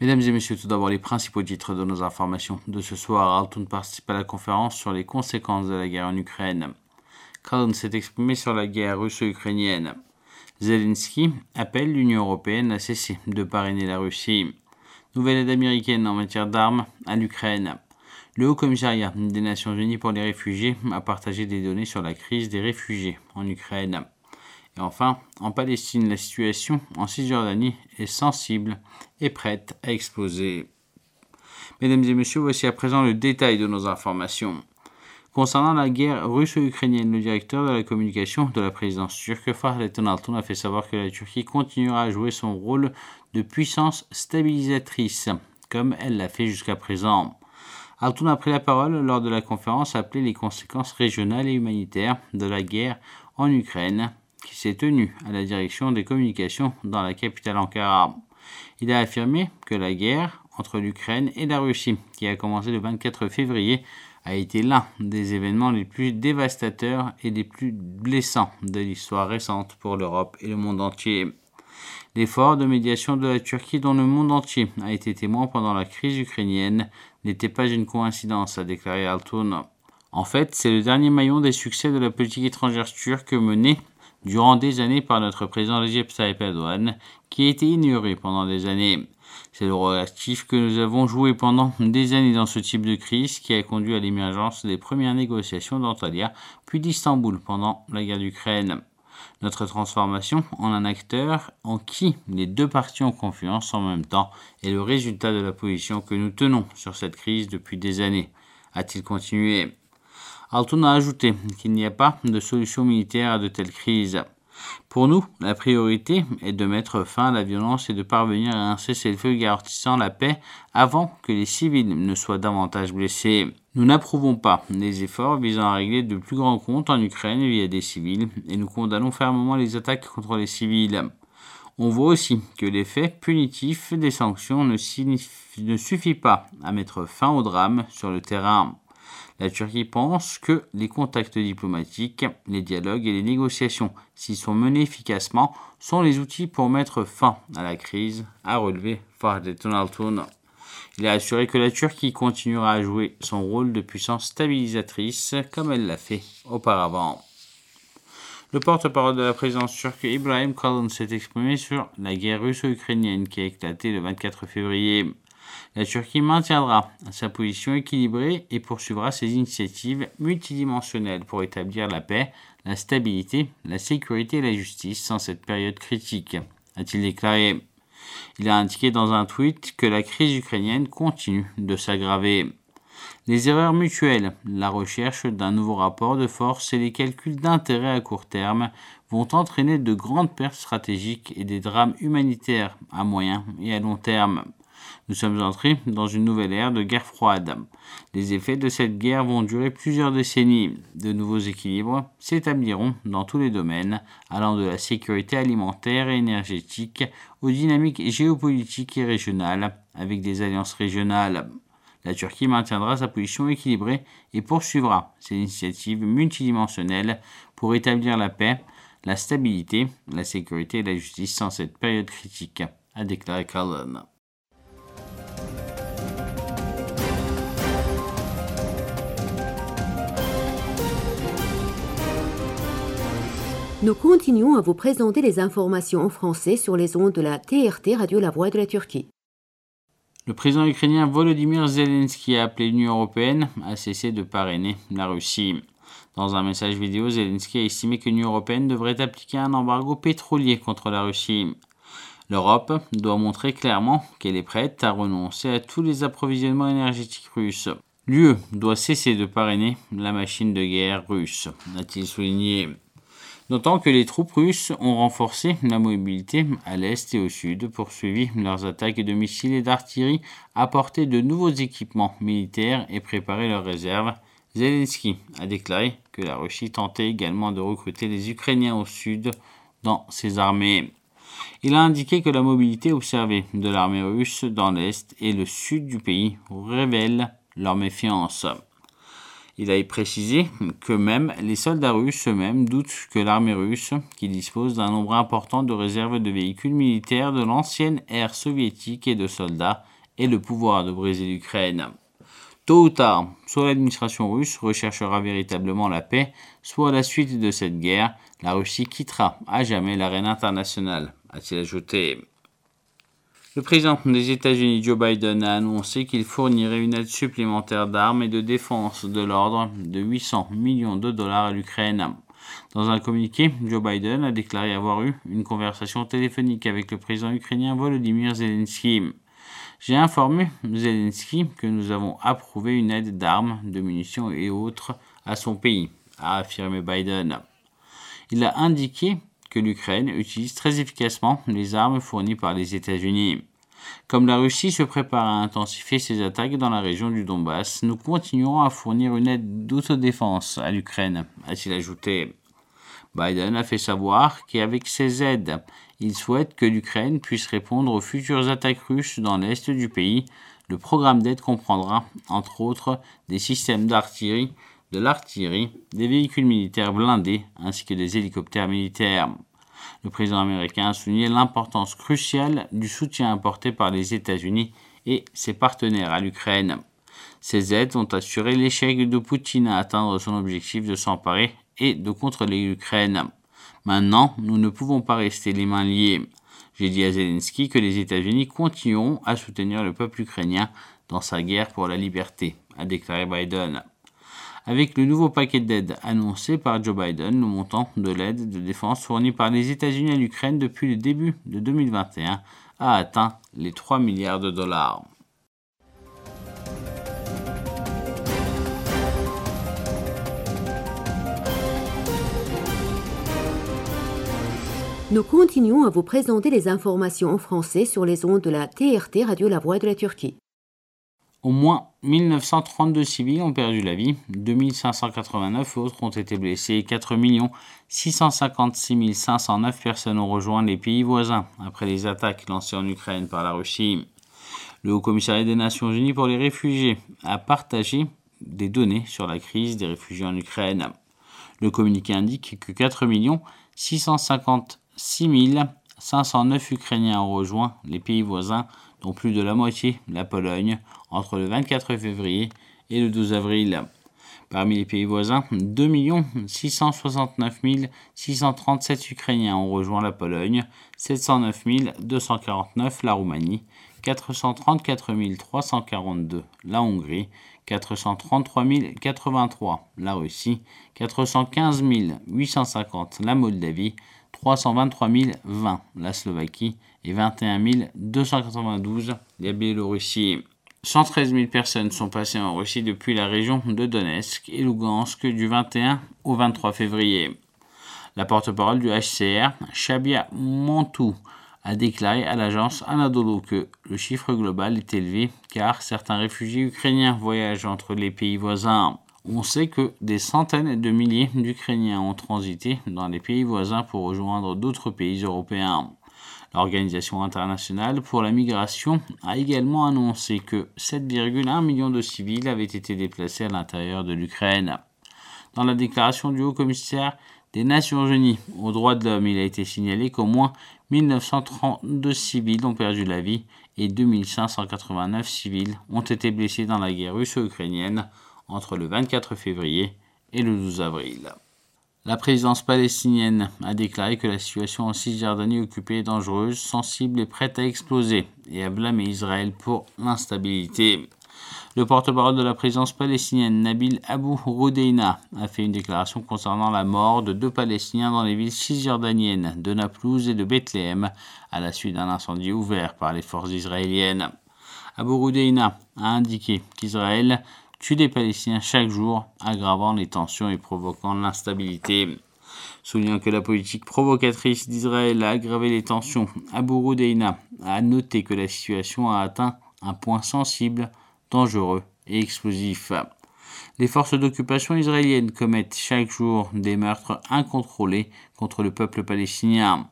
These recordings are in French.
Mesdames et messieurs, tout d'abord les principaux titres de nos informations de ce soir. Altoun participe à la conférence sur les conséquences de la guerre en Ukraine. Kalin s'est exprimé sur la guerre russo-ukrainienne. Zelensky appelle l'Union européenne à cesser de parrainer la Russie. Nouvelle aide américaine en matière d'armes à l'Ukraine. Le Haut Commissariat des Nations Unies pour les réfugiés a partagé des données sur la crise des réfugiés en Ukraine. Enfin, en Palestine, la situation en Cisjordanie est sensible et prête à exploser. Mesdames et messieurs, voici à présent le détail de nos informations. Concernant la guerre russo-ukrainienne, le directeur de la communication de la présidence turque, Fahrettin Tonalton, a fait savoir que la Turquie continuera à jouer son rôle de puissance stabilisatrice, comme elle l'a fait jusqu'à présent. Altoun a pris la parole lors de la conférence appelée les conséquences régionales et humanitaires de la guerre en Ukraine qui s'est tenu à la direction des communications dans la capitale Ankara. Il a affirmé que la guerre entre l'Ukraine et la Russie, qui a commencé le 24 février, a été l'un des événements les plus dévastateurs et les plus blessants de l'histoire récente pour l'Europe et le monde entier. L'effort de médiation de la Turquie dont le monde entier a été témoin pendant la crise ukrainienne n'était pas une coïncidence, a déclaré Altoun. En fait, c'est le dernier maillon des succès de la politique étrangère turque menée durant des années par notre président Recep Tayyip Erdogan, qui a été ignoré pendant des années. C'est le rôle actif que nous avons joué pendant des années dans ce type de crise qui a conduit à l'émergence des premières négociations d'Antalya puis d'Istanbul pendant la guerre d'Ukraine. Notre transformation en un acteur en qui les deux parties ont confiance en même temps est le résultat de la position que nous tenons sur cette crise depuis des années, a-t-il continué? Alton a ajouté qu'il n'y a pas de solution militaire à de telles crises. Pour nous, la priorité est de mettre fin à la violence et de parvenir à un cessez-le-feu garantissant la paix avant que les civils ne soient davantage blessés. Nous n'approuvons pas les efforts visant à régler de plus grands comptes en Ukraine via des civils et nous condamnons fermement les attaques contre les civils. On voit aussi que l'effet punitif des sanctions ne, ne suffit pas à mettre fin au drame sur le terrain. La Turquie pense que les contacts diplomatiques, les dialogues et les négociations, s'ils sont menés efficacement, sont les outils pour mettre fin à la crise, a relevé Altun. Il a assuré que la Turquie continuera à jouer son rôle de puissance stabilisatrice comme elle l'a fait auparavant. Le porte-parole de la présidence turque Ibrahim Kalın s'est exprimé sur la guerre russo-ukrainienne qui a éclaté le 24 février. La Turquie maintiendra sa position équilibrée et poursuivra ses initiatives multidimensionnelles pour établir la paix, la stabilité, la sécurité et la justice dans cette période critique, a-t-il déclaré. Il a indiqué dans un tweet que la crise ukrainienne continue de s'aggraver. Les erreurs mutuelles, la recherche d'un nouveau rapport de force et les calculs d'intérêt à court terme vont entraîner de grandes pertes stratégiques et des drames humanitaires à moyen et à long terme. Nous sommes entrés dans une nouvelle ère de guerre froide. Les effets de cette guerre vont durer plusieurs décennies. De nouveaux équilibres s'établiront dans tous les domaines, allant de la sécurité alimentaire et énergétique aux dynamiques géopolitiques et régionales, avec des alliances régionales. La Turquie maintiendra sa position équilibrée et poursuivra ses initiatives multidimensionnelles pour établir la paix, la stabilité, la sécurité et la justice dans cette période critique, a déclaré Cullen. Nous continuons à vous présenter les informations en français sur les ondes de la TRT Radio La Voix de la Turquie. Le président ukrainien Volodymyr Zelensky a appelé l'Union européenne à cesser de parrainer la Russie. Dans un message vidéo, Zelensky a estimé que l'Union européenne devrait appliquer un embargo pétrolier contre la Russie. L'Europe doit montrer clairement qu'elle est prête à renoncer à tous les approvisionnements énergétiques russes. L'UE doit cesser de parrainer la machine de guerre russe, a-t-il souligné. D'autant que les troupes russes ont renforcé la mobilité à l'est et au sud, poursuivi leurs attaques de missiles et d'artillerie, apporté de nouveaux équipements militaires et préparé leurs réserves. Zelensky a déclaré que la Russie tentait également de recruter les Ukrainiens au sud dans ses armées. Il a indiqué que la mobilité observée de l'armée russe dans l'est et le sud du pays révèle leur méfiance. Il a précisé que même les soldats russes eux-mêmes doutent que l'armée russe, qui dispose d'un nombre important de réserves de véhicules militaires de l'ancienne ère soviétique et de soldats, ait le pouvoir de briser l'Ukraine. Tôt ou tard, soit l'administration russe recherchera véritablement la paix, soit à la suite de cette guerre, la Russie quittera à jamais l'arène internationale, a-t-il ajouté. Le président des États-Unis, Joe Biden, a annoncé qu'il fournirait une aide supplémentaire d'armes et de défense de l'ordre de 800 millions de dollars à l'Ukraine. Dans un communiqué, Joe Biden a déclaré avoir eu une conversation téléphonique avec le président ukrainien Volodymyr Zelensky. J'ai informé Zelensky que nous avons approuvé une aide d'armes, de munitions et autres à son pays, a affirmé Biden. Il a indiqué que l'Ukraine utilise très efficacement les armes fournies par les États-Unis. Comme la Russie se prépare à intensifier ses attaques dans la région du Donbass, nous continuerons à fournir une aide d'autodéfense à l'Ukraine, a-t-il ajouté. Biden a fait savoir qu'avec ces aides, il souhaite que l'Ukraine puisse répondre aux futures attaques russes dans l'est du pays. Le programme d'aide comprendra, entre autres, des systèmes d'artillerie de l'artillerie, des véhicules militaires blindés ainsi que des hélicoptères militaires. Le président américain a souligné l'importance cruciale du soutien apporté par les États-Unis et ses partenaires à l'Ukraine. Ces aides ont assuré l'échec de Poutine à atteindre son objectif de s'emparer et de contrôler l'Ukraine. Maintenant, nous ne pouvons pas rester les mains liées. J'ai dit à Zelensky que les États-Unis continueront à soutenir le peuple ukrainien dans sa guerre pour la liberté, a déclaré Biden. Avec le nouveau paquet d'aide annoncé par Joe Biden, le montant de l'aide de défense fournie par les États-Unis à l'Ukraine depuis le début de 2021 a atteint les 3 milliards de dollars. Nous continuons à vous présenter les informations en français sur les ondes de la TRT Radio La Voix de la Turquie. Au moins 1932 civils ont perdu la vie, 2589 autres ont été blessés et 4 656 509 personnes ont rejoint les pays voisins après les attaques lancées en Ukraine par la Russie. Le Haut Commissariat des Nations Unies pour les réfugiés a partagé des données sur la crise des réfugiés en Ukraine. Le communiqué indique que 4 656 509 Ukrainiens ont rejoint les pays voisins dont plus de la moitié la Pologne, entre le 24 février et le 12 avril. Parmi les pays voisins, 2 669 637 Ukrainiens ont rejoint la Pologne, 709 249 la Roumanie, 434 342 la Hongrie, 433 083 la Russie, 415 850 la Moldavie, 323 020 la Slovaquie et 21 292 la Biélorussie. 113 000 personnes sont passées en Russie depuis la région de Donetsk et Lugansk du 21 au 23 février. La porte-parole du HCR, Shabia Montou, a déclaré à l'agence Anadolu que le chiffre global est élevé car certains réfugiés ukrainiens voyagent entre les pays voisins. On sait que des centaines de milliers d'Ukrainiens ont transité dans les pays voisins pour rejoindre d'autres pays européens. L'Organisation internationale pour la migration a également annoncé que 7,1 millions de civils avaient été déplacés à l'intérieur de l'Ukraine. Dans la déclaration du haut-commissaire des Nations Unies aux droits de l'homme, il a été signalé qu'au moins 1932 civils ont perdu la vie et 2589 civils ont été blessés dans la guerre russo-ukrainienne entre le 24 février et le 12 avril. La présidence palestinienne a déclaré que la situation en Cisjordanie occupée est dangereuse, sensible et prête à exploser, et a blâmé Israël pour l'instabilité. Le porte-parole de la présidence palestinienne, Nabil Abu Roudeina, a fait une déclaration concernant la mort de deux Palestiniens dans les villes cisjordaniennes de Naplouse et de Bethléem à la suite d'un incendie ouvert par les forces israéliennes. Abu Roudeina a indiqué qu'Israël tue des Palestiniens chaque jour, aggravant les tensions et provoquant l'instabilité. Soulignant que la politique provocatrice d'Israël a aggravé les tensions, Abu Roudeina a noté que la situation a atteint un point sensible, dangereux et explosif. Les forces d'occupation israéliennes commettent chaque jour des meurtres incontrôlés contre le peuple palestinien.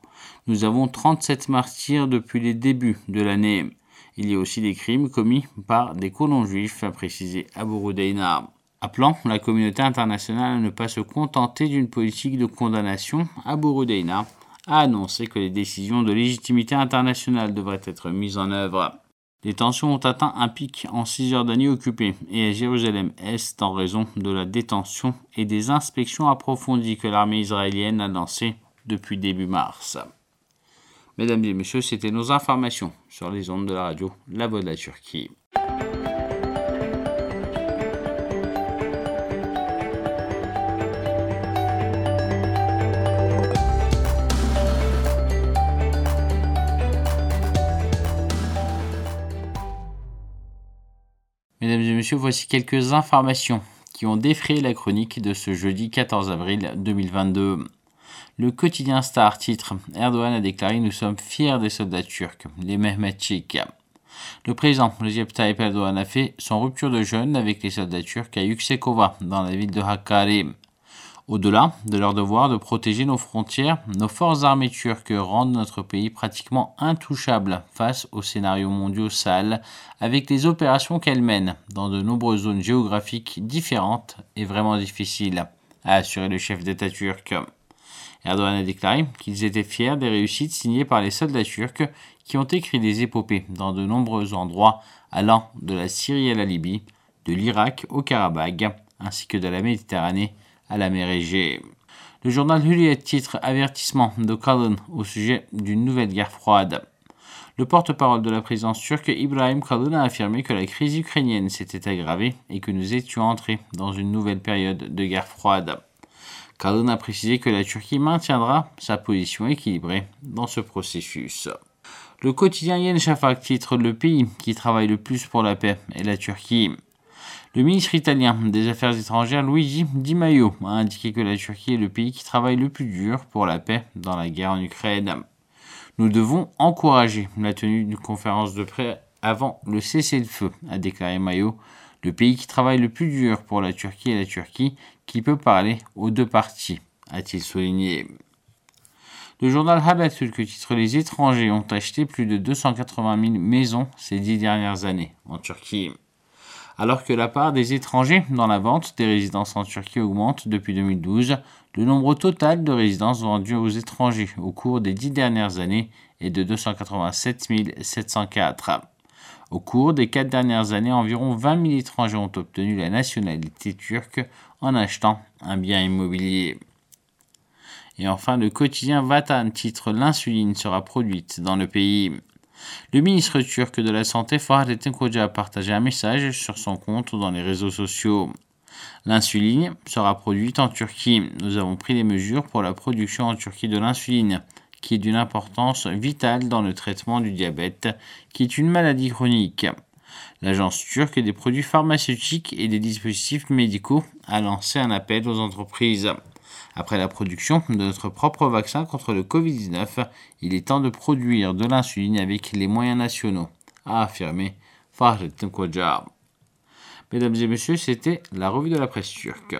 Nous avons 37 martyrs depuis les débuts de l'année. Il y a aussi des crimes commis par des colons juifs, a précisé Abu Appelant la communauté internationale à ne pas se contenter d'une politique de condamnation, Abu Rudeina a annoncé que les décisions de légitimité internationale devraient être mises en œuvre. Les tensions ont atteint un pic en Cisjordanie occupée et à Jérusalem-Est en raison de la détention et des inspections approfondies que l'armée israélienne a lancées depuis début mars. Mesdames et messieurs, c'était nos informations sur les ondes de la radio La Voix de la Turquie. Mesdames et messieurs, voici quelques informations qui ont défrayé la chronique de ce jeudi 14 avril 2022. Le quotidien Star titre Erdogan a déclaré Nous sommes fiers des soldats turcs, les Mehmetçik. Le président Recep Tayyip Erdogan a fait son rupture de jeûne avec les soldats turcs à Yüksekova, dans la ville de Hakkari. Au-delà de leur devoir de protéger nos frontières, nos forces armées turques rendent notre pays pratiquement intouchable face aux scénarios mondiaux sales avec les opérations qu'elles mènent dans de nombreuses zones géographiques différentes et vraiment difficiles, a assuré le chef d'État turc. Erdogan a déclaré qu'ils étaient fiers des réussites signées par les soldats turcs qui ont écrit des épopées dans de nombreux endroits allant de la Syrie à la Libye, de l'Irak au Karabakh, ainsi que de la Méditerranée à la mer Égée. Le journal Hürriyet titre Avertissement de Kalın au sujet d'une nouvelle guerre froide. Le porte-parole de la présidence turque Ibrahim Kalın a affirmé que la crise ukrainienne s'était aggravée et que nous étions entrés dans une nouvelle période de guerre froide. Kalın a précisé que la Turquie maintiendra sa position équilibrée dans ce processus. Le quotidien Yen Shafak titre Le pays qui travaille le plus pour la paix est la Turquie. Le ministre italien des Affaires étrangères Luigi Di Maio a indiqué que la Turquie est le pays qui travaille le plus dur pour la paix dans la guerre en Ukraine. Nous devons encourager la tenue d'une conférence de paix avant le cessez-le-feu, a déclaré Maio, le pays qui travaille le plus dur pour la Turquie est la Turquie, qui peut parler aux deux parties, a-t-il souligné. Le journal Haberturk titre Les étrangers ont acheté plus de 280 000 maisons ces dix dernières années en Turquie alors que la part des étrangers dans la vente des résidences en Turquie augmente depuis 2012. Le nombre total de résidences vendues aux étrangers au cours des dix dernières années est de 287 704. Au cours des quatre dernières années, environ 20 000 étrangers ont obtenu la nationalité turque en achetant un bien immobilier. Et enfin, le quotidien Vatan titre L'insuline sera produite dans le pays. Le ministre turc de la Santé, Fahrettin Koca, a partagé un message sur son compte dans les réseaux sociaux. L'insuline sera produite en Turquie. Nous avons pris des mesures pour la production en Turquie de l'insuline, qui est d'une importance vitale dans le traitement du diabète, qui est une maladie chronique. L'agence turque des produits pharmaceutiques et des dispositifs médicaux a lancé un appel aux entreprises. Après la production de notre propre vaccin contre le Covid-19, il est temps de produire de l'insuline avec les moyens nationaux, a affirmé Fahrettin Koca. Mesdames et messieurs, c'était la revue de la presse turque.